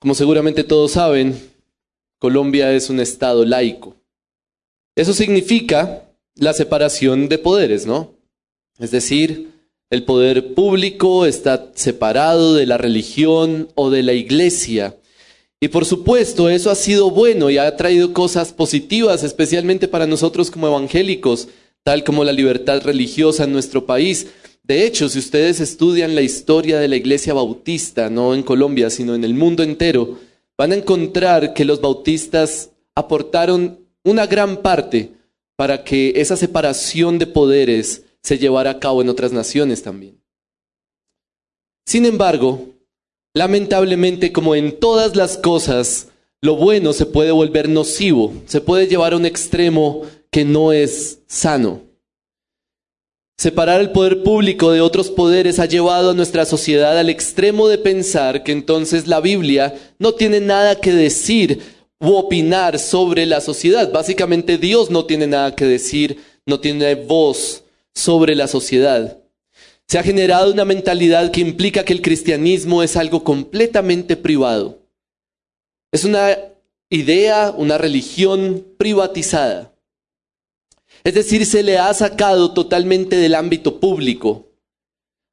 Como seguramente todos saben, Colombia es un estado laico. Eso significa la separación de poderes, ¿no? Es decir, el poder público está separado de la religión o de la iglesia. Y por supuesto, eso ha sido bueno y ha traído cosas positivas, especialmente para nosotros como evangélicos, tal como la libertad religiosa en nuestro país. De hecho, si ustedes estudian la historia de la iglesia bautista, no en Colombia, sino en el mundo entero, van a encontrar que los bautistas aportaron una gran parte para que esa separación de poderes se llevara a cabo en otras naciones también. Sin embargo, lamentablemente, como en todas las cosas, lo bueno se puede volver nocivo, se puede llevar a un extremo que no es sano. Separar el poder público de otros poderes ha llevado a nuestra sociedad al extremo de pensar que entonces la Biblia no tiene nada que decir u opinar sobre la sociedad. Básicamente Dios no tiene nada que decir, no tiene voz sobre la sociedad. Se ha generado una mentalidad que implica que el cristianismo es algo completamente privado. Es una idea, una religión privatizada. Es decir, se le ha sacado totalmente del ámbito público,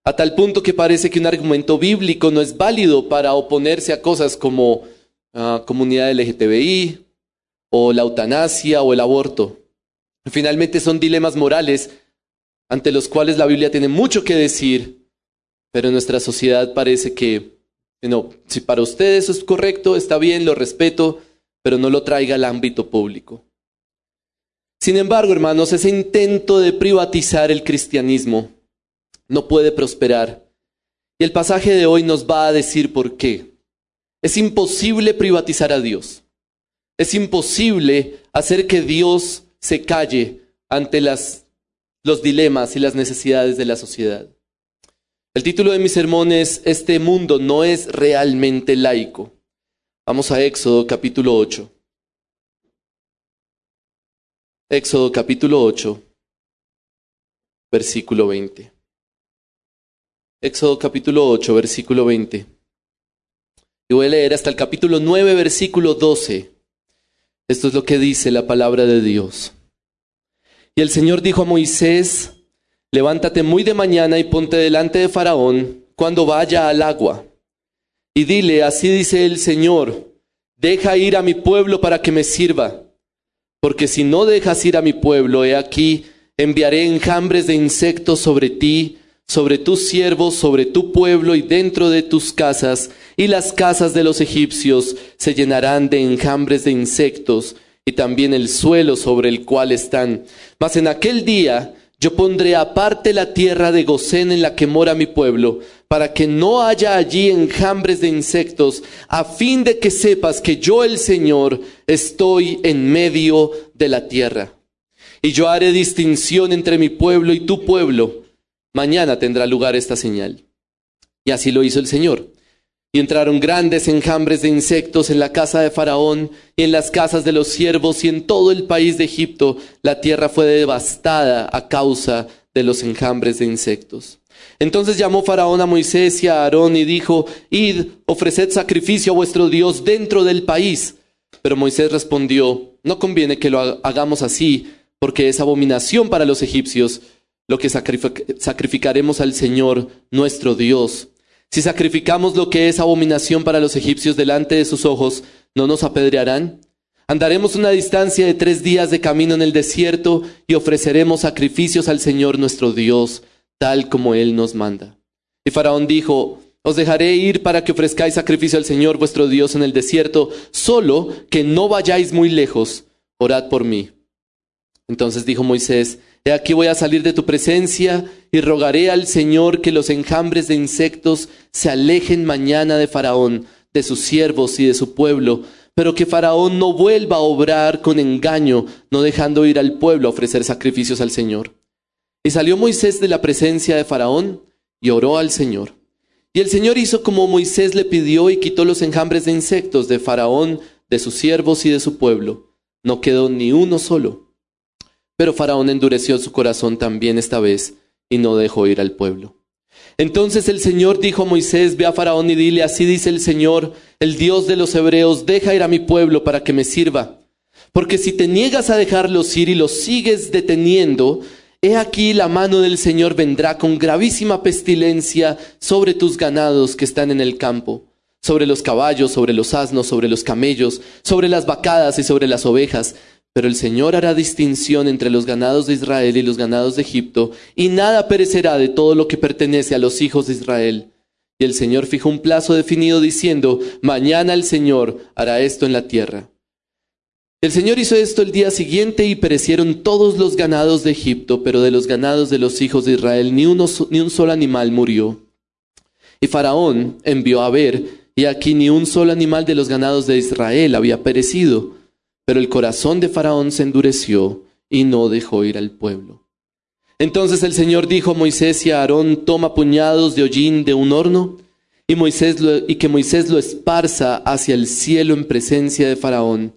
a tal punto que parece que un argumento bíblico no es válido para oponerse a cosas como uh, comunidad LGTBI o la eutanasia o el aborto. Finalmente son dilemas morales ante los cuales la Biblia tiene mucho que decir, pero en nuestra sociedad parece que, no, si para usted eso es correcto, está bien, lo respeto, pero no lo traiga al ámbito público. Sin embargo, hermanos, ese intento de privatizar el cristianismo no puede prosperar. Y el pasaje de hoy nos va a decir por qué. Es imposible privatizar a Dios. Es imposible hacer que Dios se calle ante los dilemas y las necesidades de la sociedad. El título de mi sermón es Este mundo no es realmente laico. Vamos a Éxodo capítulo 8. Éxodo capítulo 8, versículo 20. Éxodo capítulo 8, versículo 20. Y voy a leer hasta el capítulo 9, versículo 12. Esto es lo que dice la palabra de Dios. Y el Señor dijo a Moisés, levántate muy de mañana y ponte delante de Faraón cuando vaya al agua. Y dile, así dice el Señor, deja ir a mi pueblo para que me sirva. Porque si no dejas ir a mi pueblo, he aquí, enviaré enjambres de insectos sobre ti, sobre tus siervos, sobre tu pueblo y dentro de tus casas, y las casas de los egipcios se llenarán de enjambres de insectos, y también el suelo sobre el cual están. Mas en aquel día yo pondré aparte la tierra de Gosén en la que mora mi pueblo, para que no haya allí enjambres de insectos, a fin de que sepas que yo el Señor estoy en medio de la tierra. Y yo haré distinción entre mi pueblo y tu pueblo. Mañana tendrá lugar esta señal. Y así lo hizo el Señor. Y entraron grandes enjambres de insectos en la casa de Faraón y en las casas de los siervos y en todo el país de Egipto. La tierra fue devastada a causa de los enjambres de insectos. Entonces llamó Faraón a Moisés y a Aarón y dijo, Id, ofreced sacrificio a vuestro Dios dentro del país. Pero Moisés respondió, No conviene que lo hagamos así, porque es abominación para los egipcios lo que sacrificaremos al Señor nuestro Dios. Si sacrificamos lo que es abominación para los egipcios delante de sus ojos, ¿no nos apedrearán? Andaremos una distancia de tres días de camino en el desierto y ofreceremos sacrificios al Señor nuestro Dios, tal como Él nos manda. Y Faraón dijo, os dejaré ir para que ofrezcáis sacrificio al Señor vuestro Dios en el desierto, solo que no vayáis muy lejos, orad por mí. Entonces dijo Moisés, He aquí voy a salir de tu presencia y rogaré al Señor que los enjambres de insectos se alejen mañana de Faraón, de sus siervos y de su pueblo, pero que Faraón no vuelva a obrar con engaño, no dejando ir al pueblo a ofrecer sacrificios al Señor. Y salió Moisés de la presencia de Faraón y oró al Señor. Y el Señor hizo como Moisés le pidió y quitó los enjambres de insectos de Faraón, de sus siervos y de su pueblo. No quedó ni uno solo. Pero Faraón endureció su corazón también esta vez y no dejó ir al pueblo. Entonces el Señor dijo a Moisés, ve a Faraón y dile, así dice el Señor, el Dios de los hebreos, deja ir a mi pueblo para que me sirva. Porque si te niegas a dejarlos ir y los sigues deteniendo, he aquí la mano del Señor vendrá con gravísima pestilencia sobre tus ganados que están en el campo, sobre los caballos, sobre los asnos, sobre los camellos, sobre las vacadas y sobre las ovejas pero el Señor hará distinción entre los ganados de Israel y los ganados de Egipto, y nada perecerá de todo lo que pertenece a los hijos de Israel. Y el Señor fijó un plazo definido diciendo, mañana el Señor hará esto en la tierra. El Señor hizo esto el día siguiente y perecieron todos los ganados de Egipto, pero de los ganados de los hijos de Israel ni, un solo animal murió. Y Faraón envió a ver, y aquí ni un solo animal de los ganados de Israel había perecido. Pero el corazón de Faraón se endureció y no dejó ir al pueblo. Entonces el Señor dijo a Moisés y a Aarón, toma puñados de hollín de un horno y, que Moisés lo esparza hacia el cielo en presencia de Faraón.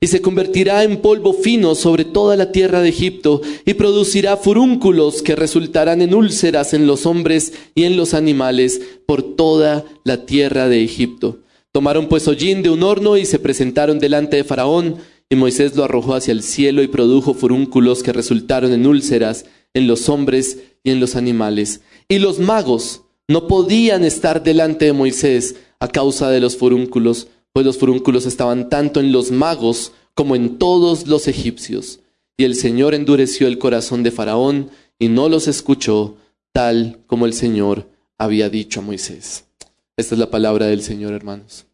Y se convertirá en polvo fino sobre toda la tierra de Egipto y producirá furúnculos que resultarán en úlceras en los hombres y en los animales por toda la tierra de Egipto. Tomaron pues hollín de un horno y se presentaron delante de Faraón, y Moisés lo arrojó hacia el cielo y produjo furúnculos que resultaron en úlceras en los hombres y en los animales. Y los magos no podían estar delante de Moisés a causa de los furúnculos, pues los furúnculos estaban tanto en los magos como en todos los egipcios. Y el Señor endureció el corazón de Faraón y no los escuchó, tal como el Señor había dicho a Moisés. Esta es la palabra del Señor, hermanos.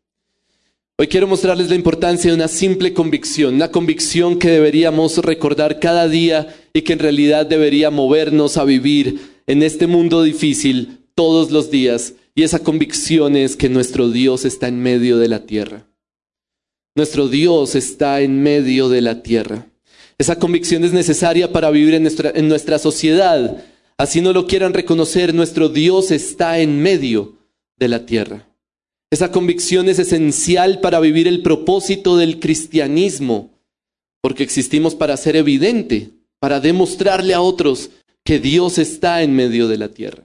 Hoy quiero mostrarles la importancia de una simple convicción, una convicción que deberíamos recordar cada día y que en realidad debería movernos a vivir en este mundo difícil todos los días. Y esa convicción es que nuestro Dios está en medio de la tierra. Nuestro Dios está en medio de la tierra. Esa convicción es necesaria para vivir en nuestra, en nuestra sociedad. Así no lo quieran reconocer, nuestro Dios está en medio de la tierra. Esa convicción es esencial para vivir el propósito del cristianismo, porque existimos para ser evidente, para demostrarle a otros que Dios está en medio de la tierra.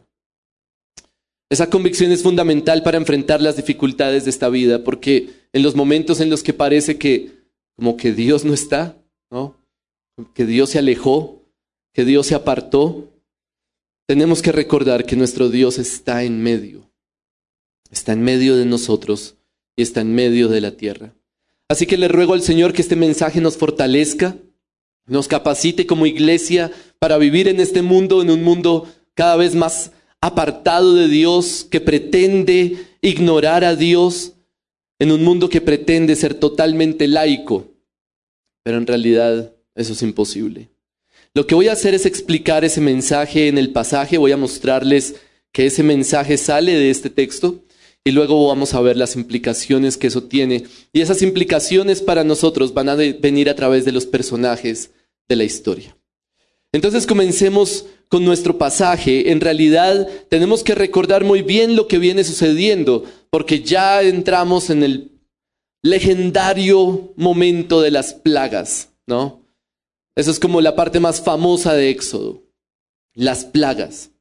Esa convicción es fundamental para enfrentar las dificultades de esta vida, porque en los momentos en los que parece que como que Dios no está, ¿no? que Dios se alejó, que Dios se apartó, tenemos que recordar que nuestro Dios está en medio está en medio de nosotros y está en medio de la tierra. Así que le ruego al Señor que este mensaje nos fortalezca, nos capacite como iglesia para vivir en este mundo, en un mundo cada vez más apartado de Dios, que pretende ignorar a Dios, en un mundo que pretende ser totalmente laico. Pero en realidad eso es imposible. Lo que voy a hacer es explicar ese mensaje en el pasaje, voy a mostrarles que ese mensaje sale de este texto y luego vamos a ver las implicaciones que eso tiene. Y esas implicaciones para nosotros van a venir a través de los personajes de la historia. Entonces comencemos con nuestro pasaje. En realidad tenemos que recordar muy bien lo que viene sucediendo, porque ya entramos en el legendario momento de las plagas, ¿no? Eso es como la parte más famosa de Éxodo, las plagas.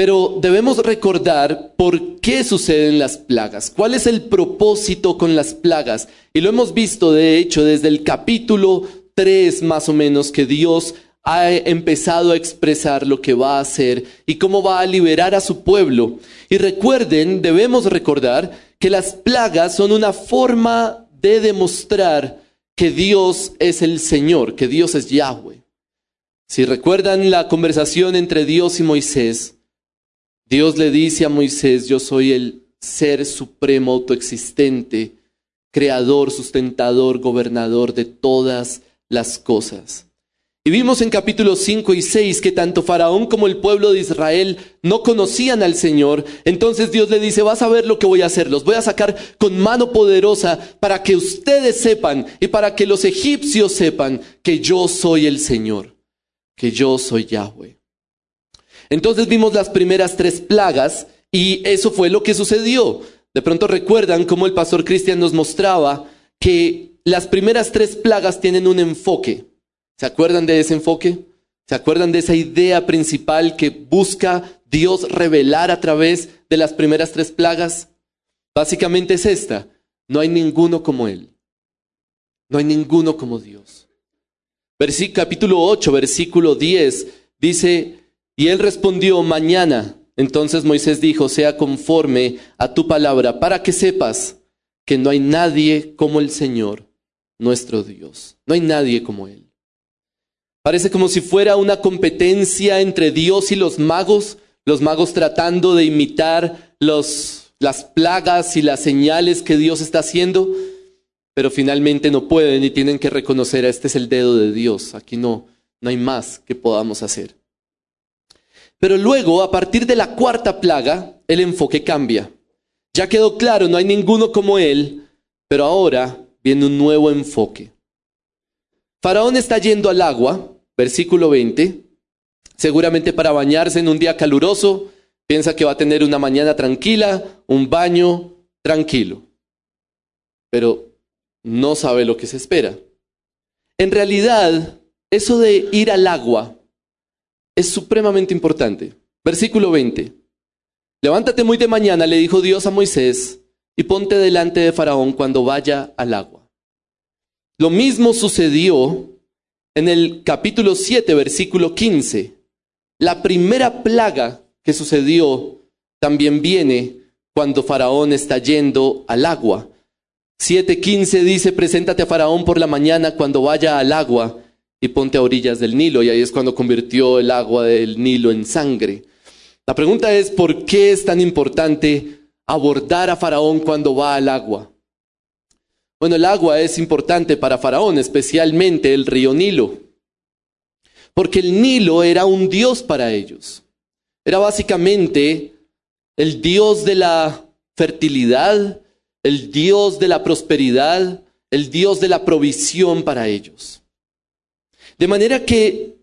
Pero debemos recordar por qué suceden las plagas, cuál es el propósito con las plagas. Y lo hemos visto, de hecho, desde el capítulo 3 más o menos, que Dios ha empezado a expresar lo que va a hacer y cómo va a liberar a su pueblo. Y recuerden, debemos recordar que las plagas son una forma de demostrar que Dios es el Señor, que Dios es Yahweh. Si recuerdan la conversación entre Dios y Moisés, Dios le dice a Moisés, yo soy el ser supremo autoexistente, creador, sustentador, gobernador de todas las cosas. Y vimos en capítulos 5 y 6 que tanto Faraón como el pueblo de Israel no conocían al Señor. Entonces Dios le dice, vas a ver lo que voy a hacer. Los voy a sacar con mano poderosa para que ustedes sepan y para que los egipcios sepan que yo soy el Señor, que yo soy Yahweh. Entonces vimos las primeras tres plagas y eso fue lo que sucedió. De pronto recuerdan cómo el pastor Cristian nos mostraba que las primeras tres plagas tienen un enfoque. ¿Se acuerdan de ese enfoque? ¿Se acuerdan de esa idea principal que busca Dios revelar a través de las primeras tres plagas? Básicamente es esta. No hay ninguno como Él. No hay ninguno como Dios. Capítulo 8, versículo 10 dice, y él respondió, mañana. Entonces Moisés dijo, sea conforme a tu palabra, para que sepas que no hay nadie como el Señor, nuestro Dios. No hay nadie como Él. Parece como si fuera una competencia entre Dios y los magos, los magos tratando de imitar las plagas y las señales que Dios está haciendo, pero finalmente no pueden y tienen que reconocer, este es el dedo de Dios, aquí no, no hay más que podamos hacer. Pero luego, a partir de la cuarta plaga, el enfoque cambia. Ya quedó claro, no hay ninguno como él, pero ahora viene un nuevo enfoque. Faraón está yendo al agua, versículo 20, seguramente para bañarse en un día caluroso, piensa que va a tener una mañana tranquila, un baño tranquilo, pero no sabe lo que se espera. En realidad, eso de ir al agua es supremamente importante. Versículo 20. Levántate muy de mañana, le dijo Dios a Moisés, y ponte delante de Faraón cuando vaya al agua. Lo mismo sucedió en el capítulo 7, versículo 15. La primera plaga que sucedió también viene cuando Faraón está yendo al agua. 7.15 dice, preséntate a Faraón por la mañana cuando vaya al agua y ponte a orillas del Nilo. Y ahí es cuando convirtió el agua del Nilo en sangre. La pregunta es, ¿por qué es tan importante abordar a Faraón cuando va al agua? Bueno, el agua es importante para Faraón, especialmente el río Nilo, porque el Nilo era un dios para ellos. Era básicamente el dios de la fertilidad, el dios de la prosperidad, el dios de la provisión para ellos. De manera que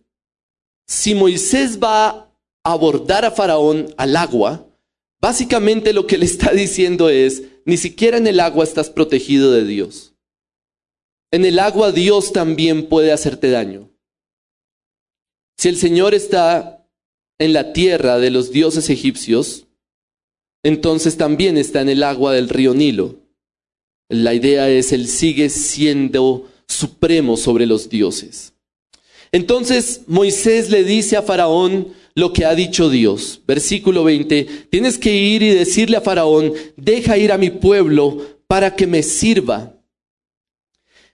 si Moisés va abordar a Faraón al agua, básicamente lo que le está diciendo es, ni siquiera en el agua estás protegido de Dios. En el agua Dios también puede hacerte daño. Si el Señor está en la tierra de los dioses egipcios, entonces también está en el agua del río Nilo. La idea es, Él sigue siendo supremo sobre los dioses. Entonces Moisés le dice a Faraón, lo que ha dicho Dios. Versículo 20, tienes que ir y decirle a Faraón, deja ir a mi pueblo para que me sirva.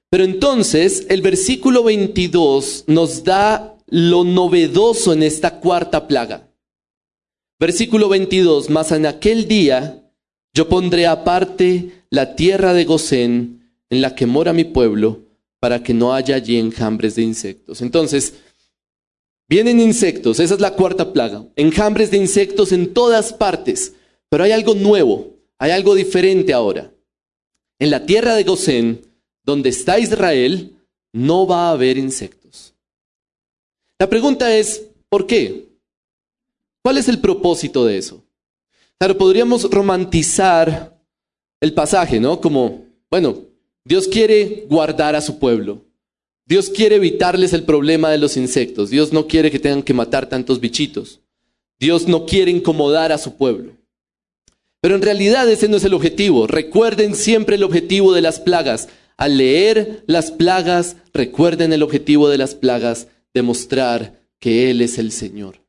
Pero entonces el versículo 22 nos da lo novedoso en esta cuarta plaga. Versículo 22, mas en aquel día yo pondré aparte la tierra de Gosén en la que mora mi pueblo, para que no haya allí enjambres de insectos. Entonces, Vienen insectos, esa es la cuarta plaga. Enjambres de insectos en todas partes. Pero hay algo nuevo, hay algo diferente ahora. En la tierra de Gosén, donde está Israel, no va a haber insectos. La pregunta es, ¿por qué? ¿Cuál es el propósito de eso? Claro, podríamos romantizar el pasaje, ¿no? Como, bueno, Dios quiere guardar a su pueblo. Dios quiere evitarles el problema de los insectos. Dios no quiere que tengan que matar tantos bichitos. Dios no quiere incomodar a su pueblo. Pero en realidad ese no es el objetivo. Recuerden siempre el objetivo de las plagas. Al leer las plagas, recuerden el objetivo de las plagas, demostrar que Él es el Señor.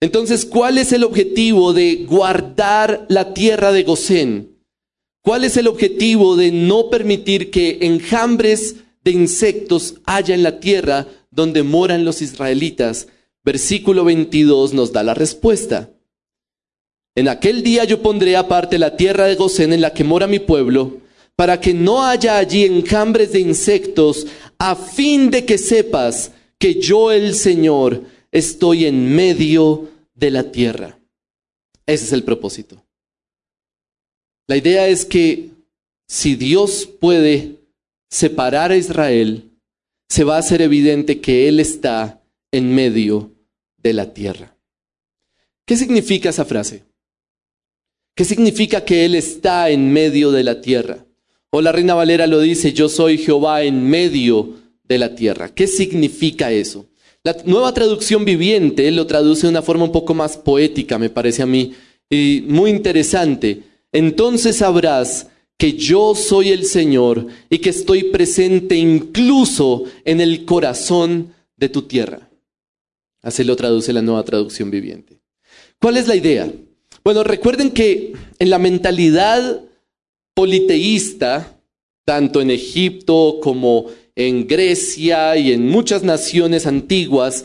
Entonces, ¿cuál es el objetivo de guardar la tierra de Gosén? ¿Cuál es el objetivo de no permitir que enjambres de insectos haya en la tierra donde moran los israelitas? Versículo 22 nos da la respuesta. En aquel día yo pondré aparte la tierra de Gosén en la que mora mi pueblo, para que no haya allí enjambres de insectos, a fin de que sepas que yo el Señor estoy en medio de la tierra. Ese es el propósito. La idea es que si Dios puede separar a Israel, se va a hacer evidente que Él está en medio de la tierra. ¿Qué significa esa frase? ¿Qué significa que Él está en medio de la tierra? O la Reina Valera lo dice, yo soy Jehová en medio de la tierra. ¿Qué significa eso? La nueva traducción viviente lo traduce de una forma un poco más poética, me parece a mí, y muy interesante. Entonces sabrás que yo soy el Señor y que estoy presente incluso en el corazón de tu tierra. Así lo traduce la nueva traducción viviente. ¿Cuál es la idea? Bueno, recuerden que en la mentalidad politeísta, tanto en Egipto como en Grecia y en muchas naciones antiguas,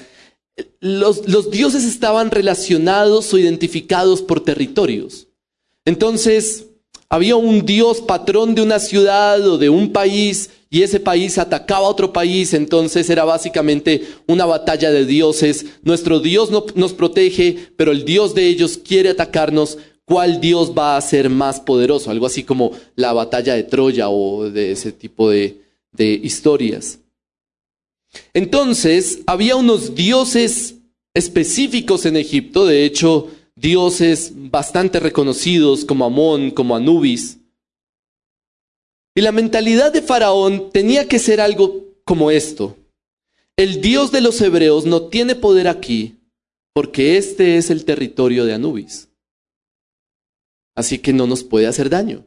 los, los, dioses estaban relacionados o identificados por territorios. Entonces, había un dios patrón de una ciudad o de un país y ese país atacaba a otro país, entonces era básicamente una batalla de dioses. Nuestro Dios no, nos protege, pero el Dios de ellos quiere atacarnos. ¿Cuál Dios va a ser más poderoso? Algo así como la batalla de Troya o de ese tipo de, de historias. Entonces, había unos dioses específicos en Egipto, de hecho, dioses bastante reconocidos como Amón, como Anubis. Y la mentalidad de Faraón tenía que ser algo como esto. El Dios de los hebreos no tiene poder aquí porque este es el territorio de Anubis. Así que no nos puede hacer daño.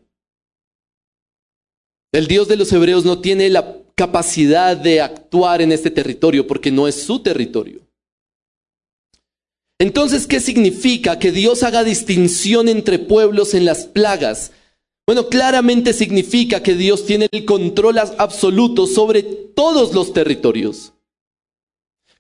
El Dios de los hebreos no tiene la capacidad de actuar en este territorio porque no es su territorio. Entonces, ¿qué significa que Dios haga distinción entre pueblos en las plagas? Bueno, claramente significa que Dios tiene el control absoluto sobre todos los territorios.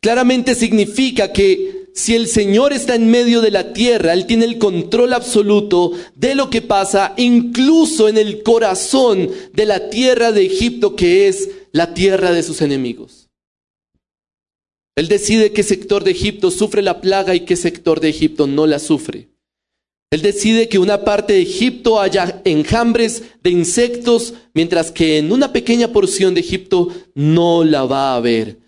Claramente significa que si el Señor está en medio de la tierra, Él tiene el control absoluto de lo que pasa incluso en el corazón de la tierra de Egipto, que es la tierra de sus enemigos. Él decide qué sector de Egipto sufre la plaga y qué sector de Egipto no la sufre. Él decide que una parte de Egipto haya enjambres de insectos, mientras que en una pequeña porción de Egipto no la va a haber.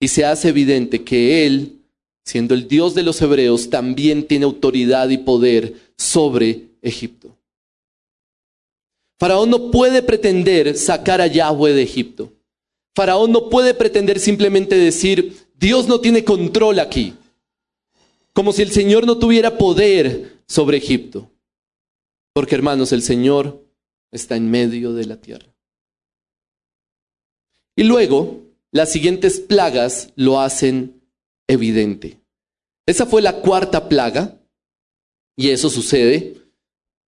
Y se hace evidente que Él siendo el Dios de los hebreos, también tiene autoridad y poder sobre Egipto. Faraón no puede pretender sacar a Yahweh de Egipto. Faraón no puede pretender simplemente decir, Dios no tiene control aquí, como si el Señor no tuviera poder sobre Egipto. Porque hermanos, el Señor está en medio de la tierra. Y luego, las siguientes plagas lo hacen evidente. Esa fue la cuarta plaga, y eso sucede.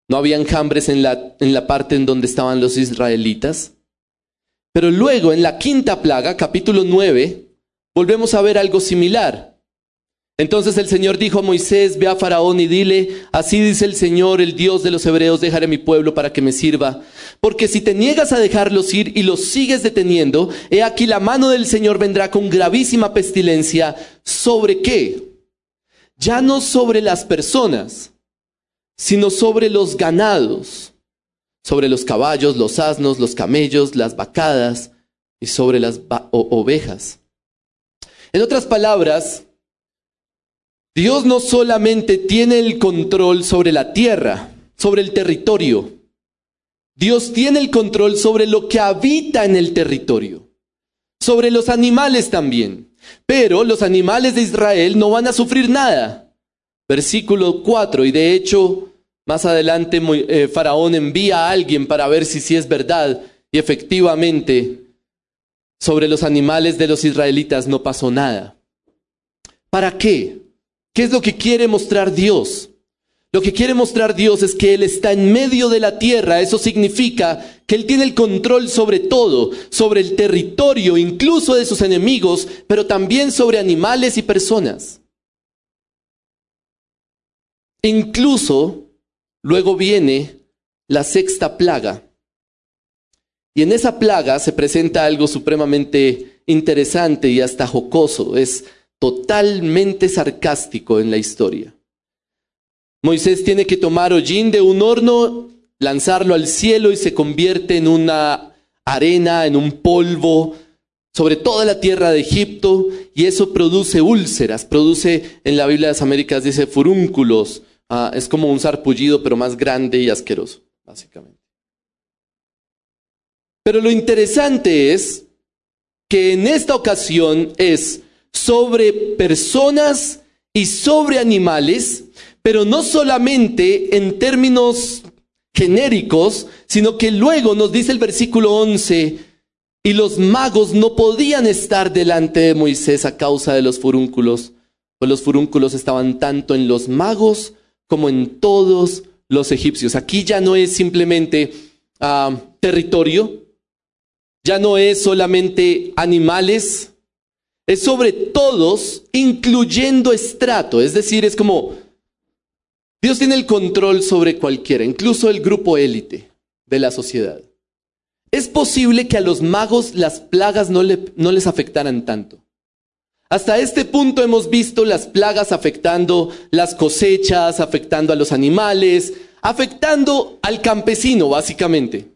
No había enjambres en la, en la parte en donde estaban los israelitas. Pero luego, en la quinta plaga, capítulo 9, volvemos a ver algo similar. Entonces el Señor dijo a Moisés, ve a Faraón y dile, así dice el Señor, el Dios de los hebreos, dejaré mi pueblo para que me sirva. Porque si te niegas a dejarlos ir y los sigues deteniendo, he aquí la mano del Señor vendrá con gravísima pestilencia. ¿Sobre qué? Ya no sobre las personas, sino sobre los ganados, sobre los caballos, los asnos, los camellos, las vacadas y sobre las ovejas. En otras palabras, Dios no solamente tiene el control sobre la tierra, sobre el territorio. Dios tiene el control sobre lo que habita en el territorio, sobre los animales también. Pero los animales de Israel no van a sufrir nada. Versículo 4, y de hecho, más adelante eh, Faraón envía a alguien para ver si sí es verdad, y efectivamente, sobre los animales de los israelitas no pasó nada. ¿Para qué? ¿Qué es lo que quiere mostrar Dios? Lo que quiere mostrar Dios es que Él está en medio de la tierra. Eso significa que Él tiene el control sobre todo, sobre el territorio, incluso de sus enemigos, pero también sobre animales y personas. Incluso luego viene la sexta plaga. Y en esa plaga se presenta algo supremamente interesante y hasta jocoso. Es totalmente sarcástico en la historia. Moisés tiene que tomar hollín de un horno, lanzarlo al cielo y se convierte en una arena, en un polvo sobre toda la tierra de Egipto y eso produce úlceras, produce en la Biblia de las Américas dice furúnculos, ah, es como un sarpullido pero más grande y asqueroso, básicamente. Pero lo interesante es que en esta ocasión es sobre personas y sobre animales, pero no solamente en términos genéricos, sino que luego nos dice el versículo 11, y los magos no podían estar delante de Moisés a causa de los furúnculos, pues los furúnculos estaban tanto en los magos como en todos los egipcios. Aquí ya no es simplemente ah, territorio, ya no es solamente animales, es sobre todos, incluyendo estrato. Es decir, es como Dios tiene el control sobre cualquiera, incluso el grupo élite de la sociedad. Es posible que a los magos las plagas no, no les afectaran tanto. Hasta este punto hemos visto las plagas afectando las cosechas, afectando a los animales, afectando al campesino, básicamente.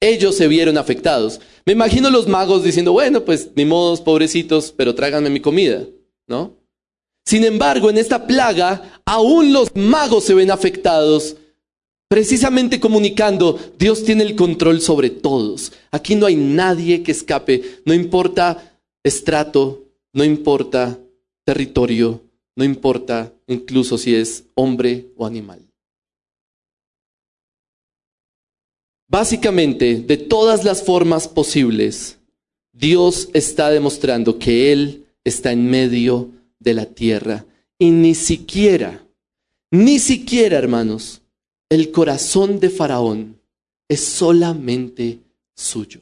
Ellos se vieron afectados. Me imagino los magos diciendo, bueno, pues ni modos, pobrecitos, pero tráiganme mi comida, ¿no? Sin embargo, en esta plaga, aún los magos se ven afectados, precisamente comunicando, Dios tiene el control sobre todos. Aquí no hay nadie que escape, no importa estrato, no importa territorio, no importa incluso si es hombre o animal. Básicamente, de todas las formas posibles, Dios está demostrando que Él está en medio de la tierra. Y ni siquiera, ni siquiera, hermanos, el corazón de Faraón es solamente suyo.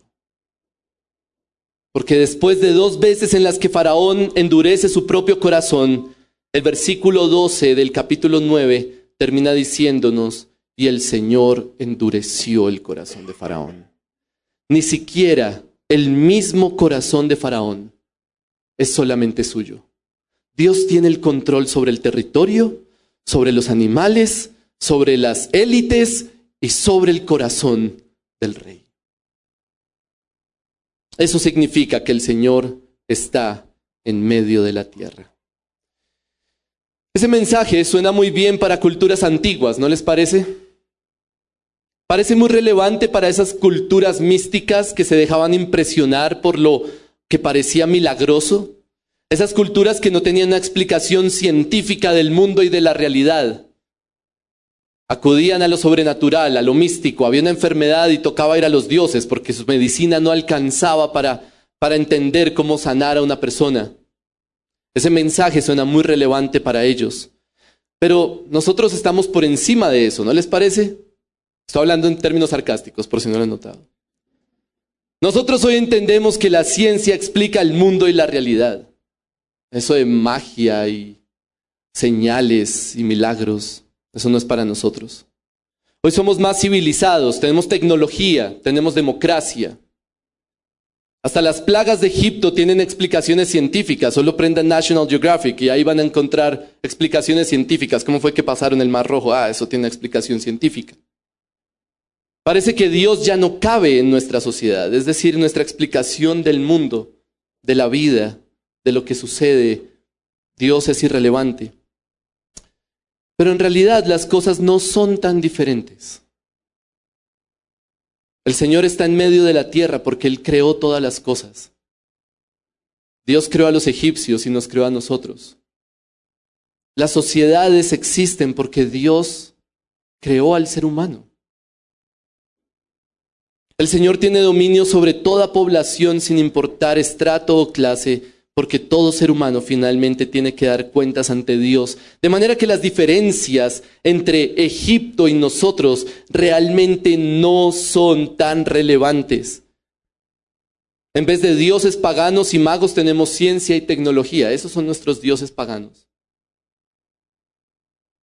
Porque después de dos veces en las que Faraón endurece su propio corazón, el versículo 12 del capítulo 9 termina diciéndonos, y el Señor endureció el corazón de Faraón. Ni siquiera el mismo corazón de Faraón es solamente suyo. Dios tiene el control sobre el territorio, sobre los animales, sobre las élites y sobre el corazón del rey. Eso significa que el Señor está en medio de la tierra. Ese mensaje suena muy bien para culturas antiguas, ¿no les parece? Parece muy relevante para esas culturas místicas que se dejaban impresionar por lo que parecía milagroso. Esas culturas que no tenían una explicación científica del mundo y de la realidad. Acudían a lo sobrenatural, a lo místico. Había una enfermedad y tocaba ir a los dioses porque su medicina no alcanzaba para, para entender cómo sanar a una persona. Ese mensaje suena muy relevante para ellos. Pero nosotros estamos por encima de eso, ¿no les parece? Estoy hablando en términos sarcásticos, por si no lo han notado. Nosotros hoy entendemos que la ciencia explica el mundo y la realidad. Eso de magia y señales y milagros, eso no es para nosotros. Hoy somos más civilizados, tenemos tecnología, tenemos democracia. Hasta las plagas de Egipto tienen explicaciones científicas. Solo prendan National Geographic y ahí van a encontrar explicaciones científicas. ¿Cómo fue que pasaron el Mar Rojo? Ah, eso tiene explicación científica. Parece que Dios ya no cabe en nuestra sociedad, es decir, nuestra explicación del mundo, de la vida, de lo que sucede. Dios es irrelevante. Pero en realidad las cosas no son tan diferentes. El Señor está en medio de la tierra porque Él creó todas las cosas. Dios creó a los egipcios y nos creó a nosotros. Las sociedades existen porque Dios creó al ser humano. El Señor tiene dominio sobre toda población sin importar estrato o clase, porque todo ser humano finalmente tiene que dar cuentas ante Dios. De manera que las diferencias entre Egipto y nosotros realmente no son tan relevantes. En vez de dioses paganos y magos tenemos ciencia y tecnología. Esos son nuestros dioses paganos.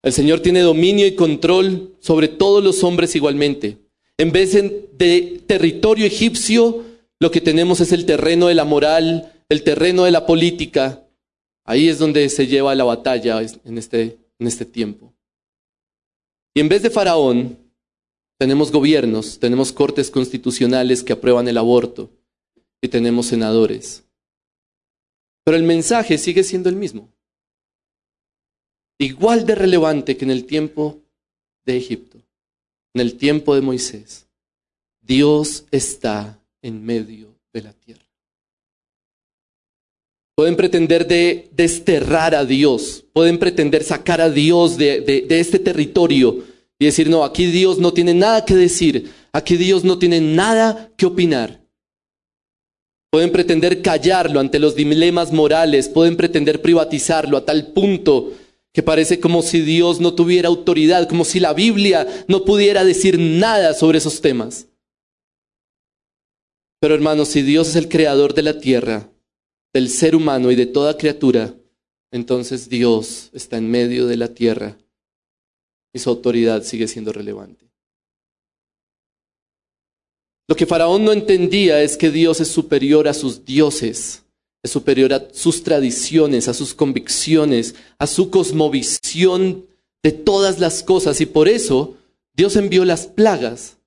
El Señor tiene dominio y control sobre todos los hombres igualmente. En vez de territorio egipcio, lo que tenemos es el terreno de la moral, el terreno de la política. Ahí es donde se lleva la batalla en este, en este tiempo. Y en vez de faraón, tenemos gobiernos, tenemos cortes constitucionales que aprueban el aborto y tenemos senadores. Pero el mensaje sigue siendo el mismo. Igual de relevante que en el tiempo de Egipto en el tiempo de Moisés, Dios está en medio de la tierra. Pueden pretender de desterrar a Dios, pueden pretender sacar a Dios de, de este territorio y decir, no, aquí Dios no tiene nada que decir, aquí Dios no tiene nada que opinar. Pueden pretender callarlo ante los dilemas morales, pueden pretender privatizarlo a tal punto que parece como si Dios no tuviera autoridad, como si la Biblia no pudiera decir nada sobre esos temas. Pero hermanos, si Dios es el creador de la tierra, del ser humano y de toda criatura, entonces Dios está en medio de la tierra y su autoridad sigue siendo relevante. Lo que Faraón no entendía es que Dios es superior a sus dioses, es superior a sus tradiciones, a sus convicciones, a su cosmovisión de todas las cosas. Y por eso Dios envió las plagas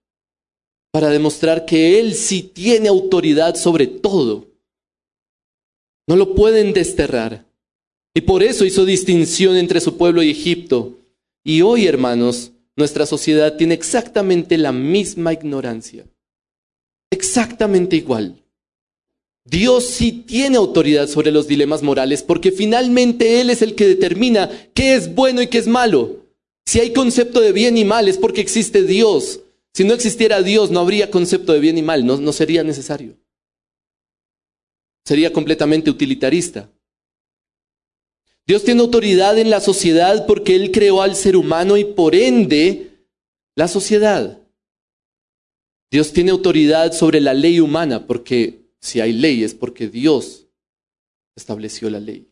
para demostrar que Él sí tiene autoridad sobre todo. No lo pueden desterrar. Y por eso hizo distinción entre su pueblo y Egipto. Y hoy, hermanos, nuestra sociedad tiene exactamente la misma ignorancia exactamente igual. Dios sí tiene autoridad sobre los dilemas morales porque finalmente Él es el que determina qué es bueno y qué es malo. Si hay concepto de bien y mal es porque existe Dios. Si no existiera Dios no habría concepto de bien y mal, no, sería necesario. Sería completamente utilitarista. Dios tiene autoridad en la sociedad porque Él creó al ser humano y por ende la sociedad. Dios tiene autoridad sobre la ley humana porque si hay ley es porque Dios estableció la ley.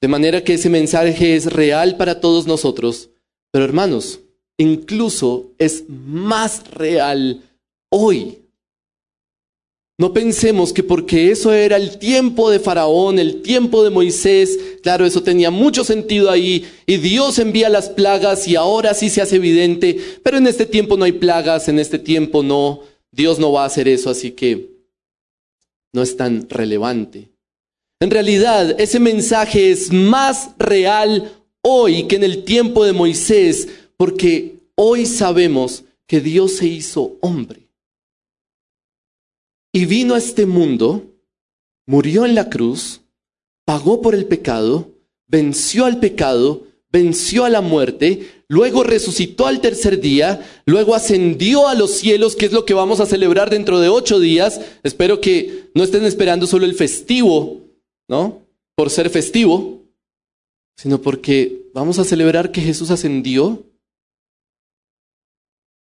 De manera que ese mensaje es real para todos nosotros, pero hermanos, incluso es más real hoy no pensemos que porque eso era el tiempo de Faraón, el tiempo de Moisés, claro, eso tenía mucho sentido ahí, y Dios envía las plagas y ahora sí se hace evidente, pero en este tiempo no hay plagas, en este tiempo no, Dios no va a hacer eso, así que no es tan relevante. En realidad, ese mensaje es más real hoy que en el tiempo de Moisés, porque hoy sabemos que Dios se hizo hombre y vino a este mundo, murió en la cruz, pagó por el pecado, venció al pecado, venció a la muerte, luego resucitó al tercer día, luego ascendió a los cielos, que es lo que vamos a celebrar dentro de ocho días. Espero que no estén esperando solo el festivo, ¿no? Por ser festivo, sino porque vamos a celebrar que Jesús ascendió.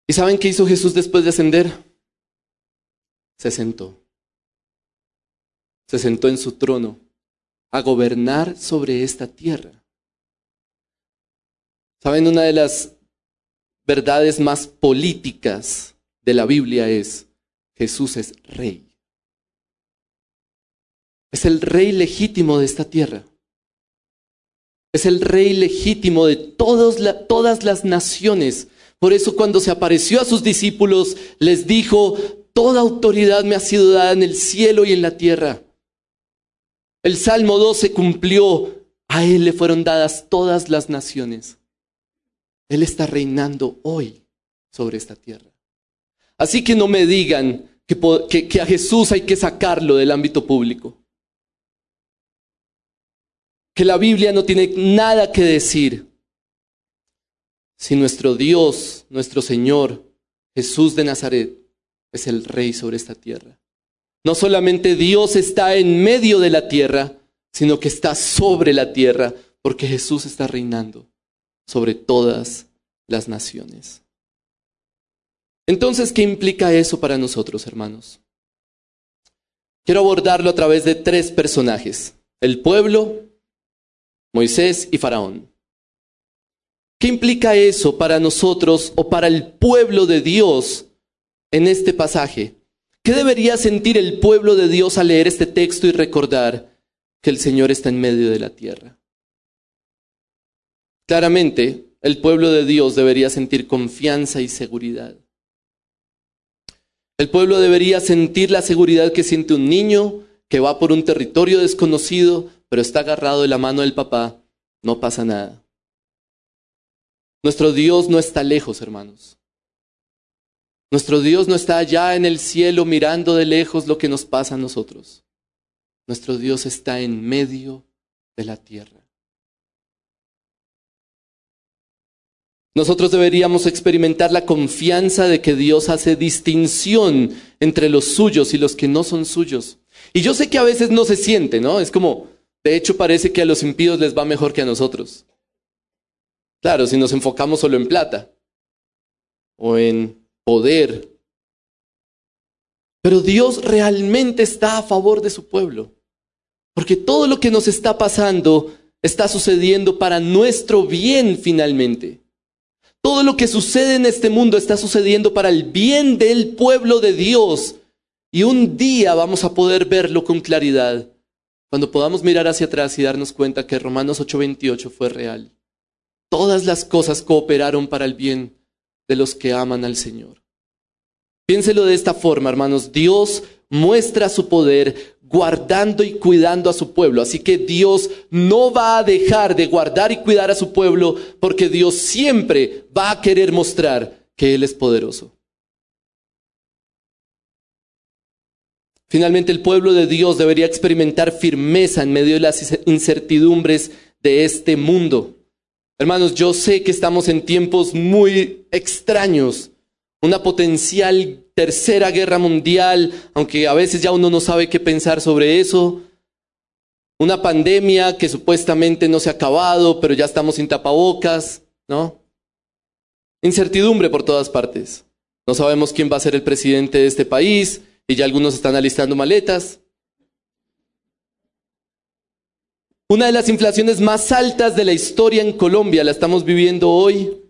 ¿Y saben qué hizo Jesús después de ascender? se sentó. Se sentó en su trono a gobernar sobre esta tierra. ¿Saben? Una de las verdades más políticas de la Biblia es Jesús es rey. Es el rey legítimo de esta tierra. Es el rey legítimo de todas las naciones. Por eso cuando se apareció a sus discípulos les dijo, Toda autoridad me ha sido dada en el cielo y en la tierra. El Salmo 2 se cumplió. A Él le fueron dadas todas las naciones. Él está reinando hoy sobre esta tierra. Así que no me digan que, a Jesús hay que sacarlo del ámbito público. Que la Biblia no tiene nada que decir. Si nuestro Dios, nuestro Señor, Jesús de Nazaret, es el rey sobre esta tierra. No solamente Dios está en medio de la tierra, sino que está sobre la tierra, porque Jesús está reinando sobre todas las naciones. Entonces, ¿qué implica eso para nosotros, hermanos? Quiero abordarlo a través de tres personajes, el pueblo, Moisés y Faraón. ¿Qué implica eso para nosotros o para el pueblo de Dios en este pasaje? ¿Qué debería sentir el pueblo de Dios al leer este texto y recordar que el Señor está en medio de la tierra? Claramente, el pueblo de Dios debería sentir confianza y seguridad. El pueblo debería sentir la seguridad que siente un niño que va por un territorio desconocido, pero está agarrado de la mano del papá. No pasa nada. Nuestro Dios no está lejos, hermanos. Nuestro Dios no está allá en el cielo mirando de lejos lo que nos pasa a nosotros. Nuestro Dios está en medio de la tierra. Nosotros deberíamos experimentar la confianza de que Dios hace distinción entre los suyos y los que no son suyos. Y yo sé que a veces no se siente, ¿no? Es como, de hecho parece que a los impíos les va mejor que a nosotros. Claro, si nos enfocamos solo en plata o en poder. Pero Dios realmente está a favor de su pueblo. Porque todo lo que nos está pasando está sucediendo para nuestro bien finalmente. Todo lo que sucede en este mundo está sucediendo para el bien del pueblo de Dios. Y un día vamos a poder verlo con claridad. Cuando podamos mirar hacia atrás y darnos cuenta que Romanos 8:28 fue real. Todas las cosas cooperaron para el bien de los que aman al Señor. Piénselo de esta forma, hermanos. Dios muestra su poder guardando y cuidando a su pueblo. Así que Dios no va a dejar de guardar y cuidar a su pueblo porque Dios siempre va a querer mostrar que Él es poderoso. Finalmente, el pueblo de Dios debería experimentar firmeza en medio de las incertidumbres de este mundo. Hermanos, yo sé que estamos en tiempos muy extraños, una potencial tercera guerra mundial, aunque a veces ya uno no sabe qué pensar sobre eso. Una pandemia que supuestamente no se ha acabado, pero ya estamos sin tapabocas, ¿no? Incertidumbre por todas partes. No sabemos quién va a ser el presidente de este país y ya algunos están alistando maletas. Una de las inflaciones más altas de la historia en Colombia la estamos viviendo hoy.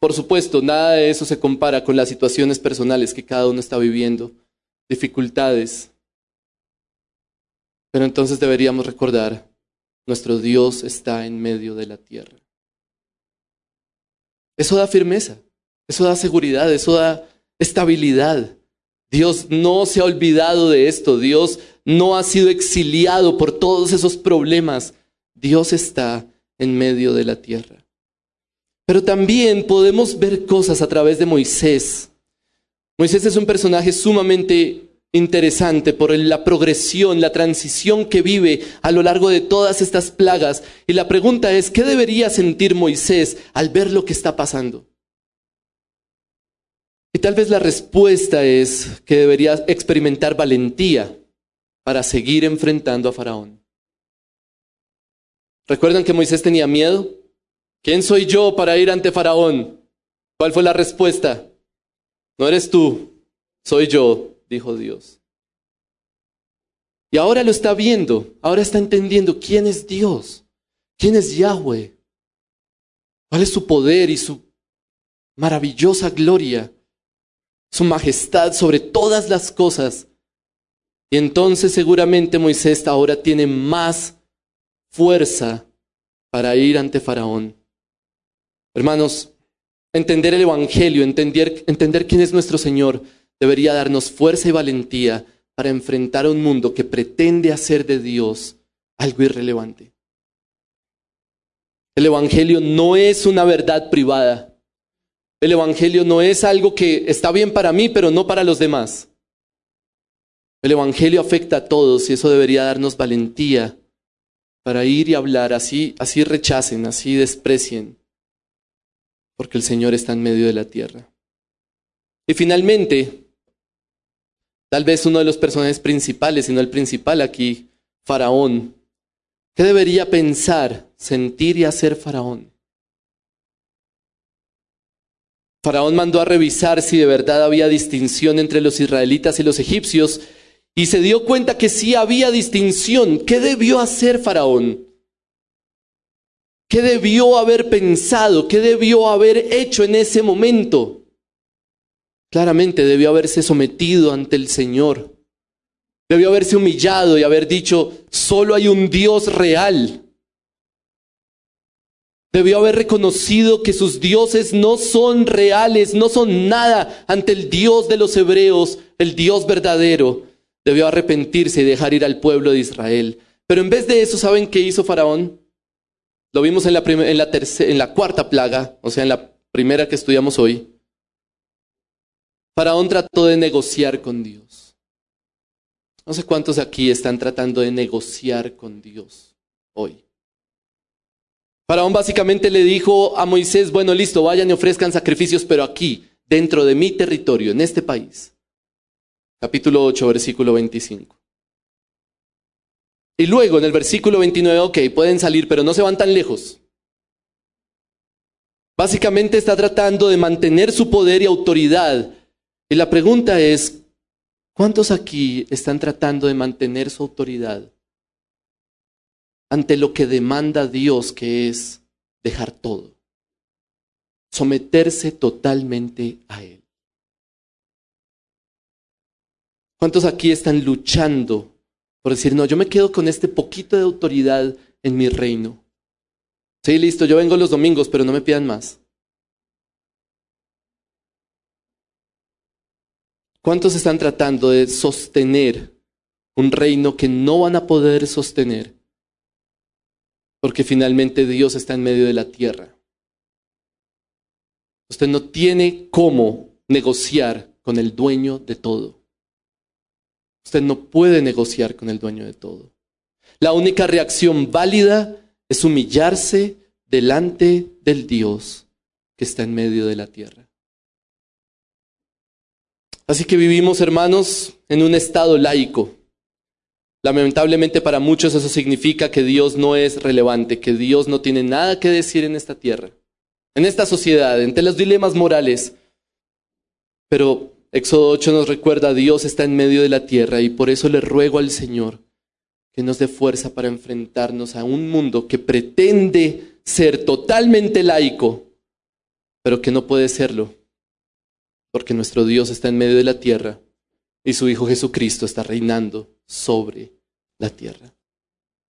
Por supuesto, nada de eso se compara con las situaciones personales que cada uno está viviendo, dificultades. Pero entonces deberíamos recordar, nuestro Dios está en medio de la tierra. Eso da firmeza, eso da seguridad, eso da estabilidad. Dios no se ha olvidado de esto, Dios no ha sido exiliado por todos esos problemas. Dios está en medio de la tierra. Pero también podemos ver cosas a través de Moisés. Moisés es un personaje sumamente interesante por la progresión, la transición que vive a lo largo de todas estas plagas. Y la pregunta es, ¿qué debería sentir Moisés al ver lo que está pasando? Y tal vez la respuesta es que debería experimentar valentía para seguir enfrentando a Faraón. ¿Recuerdan que Moisés tenía miedo? ¿Quién soy yo para ir ante Faraón? ¿Cuál fue la respuesta? No eres tú, soy yo, dijo Dios. Y ahora lo está viendo, ahora está entendiendo quién es Dios, quién es Yahweh, cuál es su poder y su maravillosa gloria, su majestad sobre todas las cosas. Y entonces seguramente Moisés ahora tiene más fuerza para ir ante Faraón. Hermanos, entender el Evangelio, entender, entender quién es nuestro Señor, debería darnos fuerza y valentía para enfrentar a un mundo que pretende hacer de Dios algo irrelevante. El Evangelio no es una verdad privada. El Evangelio no es algo que está bien para mí, pero no para los demás. El Evangelio afecta a todos y eso debería darnos valentía para ir y hablar así, así rechacen, así desprecien porque el Señor está en medio de la tierra. Y finalmente, tal vez uno de los personajes principales, si no el principal aquí, Faraón. ¿Qué debería pensar, sentir y hacer Faraón? Faraón mandó a revisar si de verdad había distinción entre los israelitas y los egipcios y se dio cuenta que sí había distinción. ¿Qué debió hacer Faraón? ¿Qué debió haber pensado? ¿Qué debió haber hecho en ese momento? Claramente debió haberse sometido ante el Señor. Debió haberse humillado y haber dicho, solo hay un Dios real. Debió haber reconocido que sus dioses no son reales, no son nada ante el Dios de los hebreos, el Dios verdadero. Debió arrepentirse y dejar ir al pueblo de Israel. Pero en vez de eso, ¿saben qué hizo Faraón? Lo vimos en la, cuarta plaga, o sea, en la primera que estudiamos hoy. Faraón trató de negociar con Dios. No sé cuántos aquí están tratando de negociar con Dios hoy. Faraón básicamente le dijo a Moisés, bueno, listo, vayan y ofrezcan sacrificios, pero aquí, dentro de mi territorio, en este país. Capítulo 8, versículo 25. Y luego en el versículo 29, ok, pueden salir, pero no se van tan lejos. Básicamente está tratando de mantener su poder y autoridad. Y la pregunta es, ¿cuántos aquí están tratando de mantener su autoridad ante lo que demanda Dios, que es dejar todo, someterse totalmente a Él. ¿Cuántos aquí están luchando por decir, no, yo me quedo con este poquito de autoridad en mi reino? Sí, listo, yo vengo los domingos, pero no me pidan más. ¿Cuántos están tratando de sostener un reino que no van a poder sostener porque finalmente Dios está en medio de la tierra. Usted no tiene cómo negociar con el dueño de todo. Usted no puede negociar con el dueño de todo. La única reacción válida es humillarse delante del Dios que está en medio de la tierra. Así que vivimos, hermanos, en un estado laico. Lamentablemente para muchos eso significa que Dios no es relevante, que Dios no tiene nada que decir en esta tierra, en esta sociedad, entre los dilemas morales. Pero Éxodo 8 nos recuerda, Dios está en medio de la tierra y por eso le ruego al Señor que nos dé fuerza para enfrentarnos a un mundo que pretende ser totalmente laico, pero que no puede serlo, porque nuestro Dios está en medio de la tierra y su Hijo Jesucristo está reinando sobre la tierra.